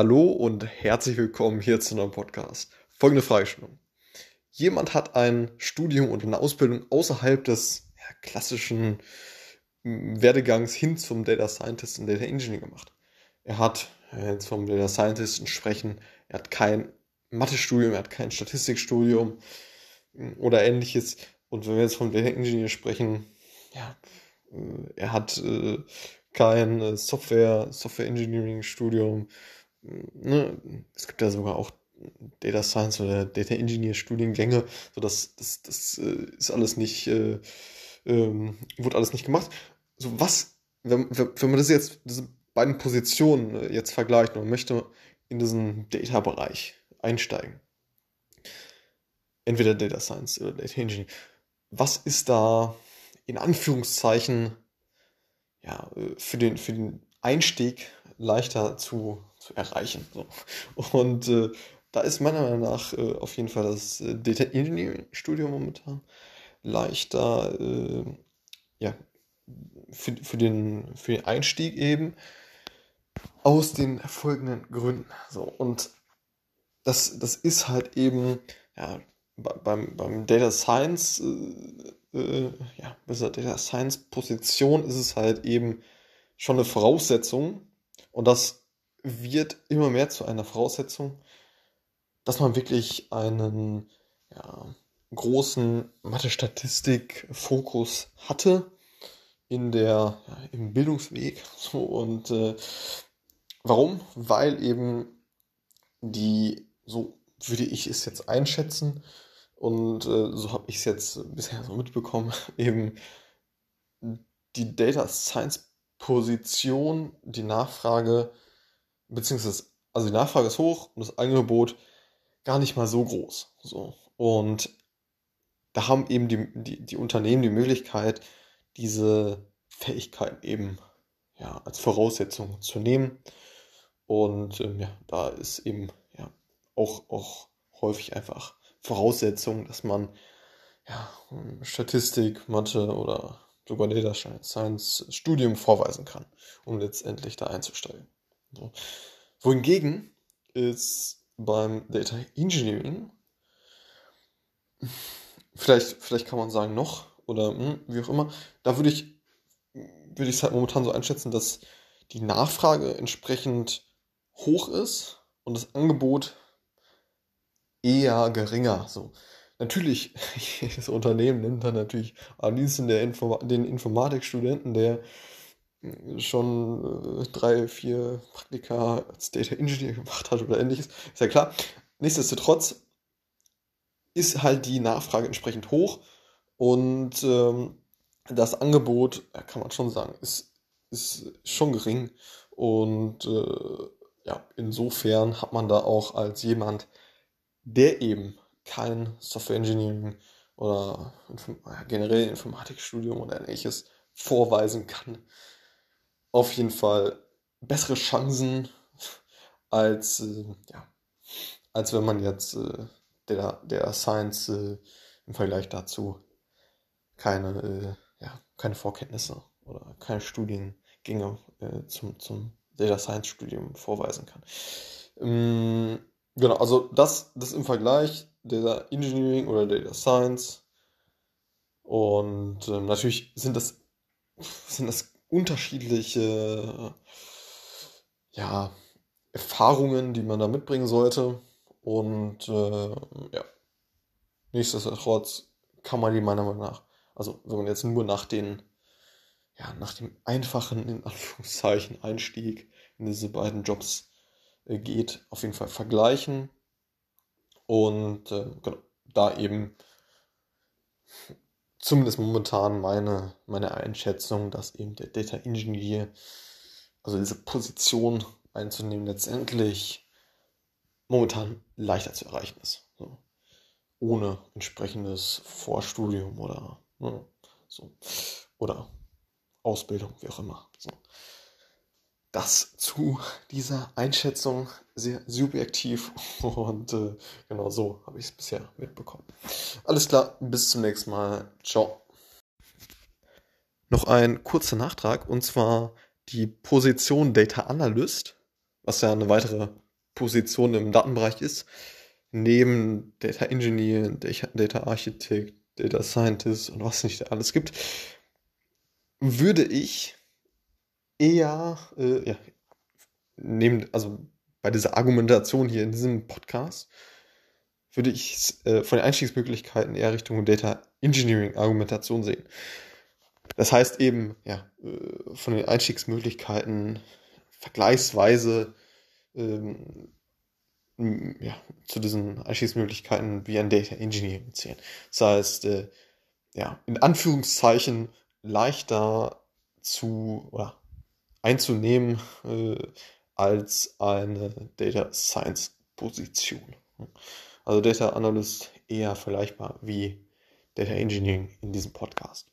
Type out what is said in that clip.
Hallo und herzlich willkommen hier zu einem Podcast. Folgende Fragestellung. Jemand hat ein Studium und eine Ausbildung außerhalb des ja, klassischen hm, Werdegangs hin zum Data Scientist und Data Engineer gemacht. Er hat jetzt vom Data Scientist sprechen, er hat kein Mathestudium, er hat kein Statistikstudium hm, oder ähnliches. Und wenn wir jetzt vom Data Engineer sprechen, ja, äh, er hat äh, kein äh, Software, Software Engineering Studium, ne, es gibt ja sogar auch Data Science oder Data Engineer Studiengänge, so das, das, das äh, ist alles nicht, äh, ähm, wurde alles nicht gemacht. So was, wenn, wenn man das jetzt, diese beiden Positionen äh, jetzt vergleicht und möchte in diesen Data-Bereich einsteigen, entweder Data Science oder Data Engineering, was ist da in Anführungszeichen ja, äh, für, den, für den Einstieg leichter zu zu erreichen. So. Und äh, da ist meiner Meinung nach äh, auf jeden Fall das äh, Data Engineering Studium momentan leichter, äh, ja, für, für, den, für den Einstieg eben aus den folgenden Gründen. So, und das, das ist halt eben, ja, beim, beim Data Science, äh, äh, ja, bei dieser Data Science Position ist es halt eben schon eine Voraussetzung und das wird immer mehr zu einer Voraussetzung, dass man wirklich einen ja, großen Mathe-Statistik-Fokus hatte in der, ja, im Bildungsweg. So, und äh, warum? Weil eben die, so würde ich es jetzt einschätzen, und äh, so habe ich es jetzt bisher so mitbekommen, eben die Data Science Position, die Nachfrage beziehungsweise, also die Nachfrage ist hoch und das Angebot gar nicht mal so groß. So. Und da haben eben die, die, die Unternehmen die Möglichkeit, diese Fähigkeiten eben ja, als Voraussetzung zu nehmen. Und ähm, ja, da ist eben ja, auch, auch häufig einfach Voraussetzung, dass man ja, Statistik, Mathe oder sogar Data Science Studium vorweisen kann, um letztendlich da einzusteigen. So. Wohingegen ist beim Data Engineering, vielleicht, vielleicht kann man sagen noch, oder hm, wie auch immer, da würde ich würde es halt momentan so einschätzen, dass die Nachfrage entsprechend hoch ist und das Angebot eher geringer. So. Natürlich, jedes Unternehmen nimmt dann natürlich am liebsten der Inform den Informatikstudenten, der schon äh, drei, vier Praktika als Data Engineer gemacht hat oder ähnliches, ist ja klar. Nichtsdestotrotz ist halt die Nachfrage entsprechend hoch und ähm, das Angebot, kann man schon sagen, ist, ist schon gering. Und äh, ja, insofern hat man da auch als jemand, der eben kein Software Engineering oder generell Informatikstudium oder ähnliches vorweisen kann, auf jeden Fall bessere Chancen als, äh, ja, als wenn man jetzt äh, der, der Science äh, im Vergleich dazu keine, äh, ja, keine Vorkenntnisse oder keine Studiengänge äh, zum, zum Data Science Studium vorweisen kann. Ähm, genau, also das, das im Vergleich Data Engineering oder Data Science. Und ähm, natürlich sind das, sind das unterschiedliche ja, Erfahrungen, die man da mitbringen sollte. Und äh, ja, nichtsdestotrotz kann man die meiner Meinung nach, also wenn man jetzt nur nach den, ja, nach dem einfachen, in Anführungszeichen, Einstieg in diese beiden Jobs äh, geht, auf jeden Fall vergleichen. Und äh, genau, da eben zumindest momentan meine, meine Einschätzung, dass eben der Data Engineer, also diese Position einzunehmen, letztendlich momentan leichter zu erreichen ist. So. Ohne entsprechendes Vorstudium oder ne, so. Oder Ausbildung, wie auch immer. So das zu dieser Einschätzung sehr subjektiv und äh, genau so habe ich es bisher mitbekommen. Alles klar, bis zum nächsten Mal. Ciao. Noch ein kurzer Nachtrag und zwar die Position Data Analyst, was ja eine weitere Position im Datenbereich ist, neben Data Engineer, Data Architect, Data Scientist und was nicht alles gibt, würde ich eher, äh, ja, neben, also bei dieser Argumentation hier in diesem Podcast, würde ich äh, von den Einstiegsmöglichkeiten eher Richtung Data Engineering Argumentation sehen. Das heißt eben, ja, äh, von den Einstiegsmöglichkeiten vergleichsweise ähm, ja, zu diesen Einstiegsmöglichkeiten wie ein Data Engineering zählen. Das heißt, äh, ja, in Anführungszeichen leichter zu oder einzunehmen äh, als eine Data Science Position. Also Data Analyst eher vergleichbar wie Data Engineering in diesem Podcast.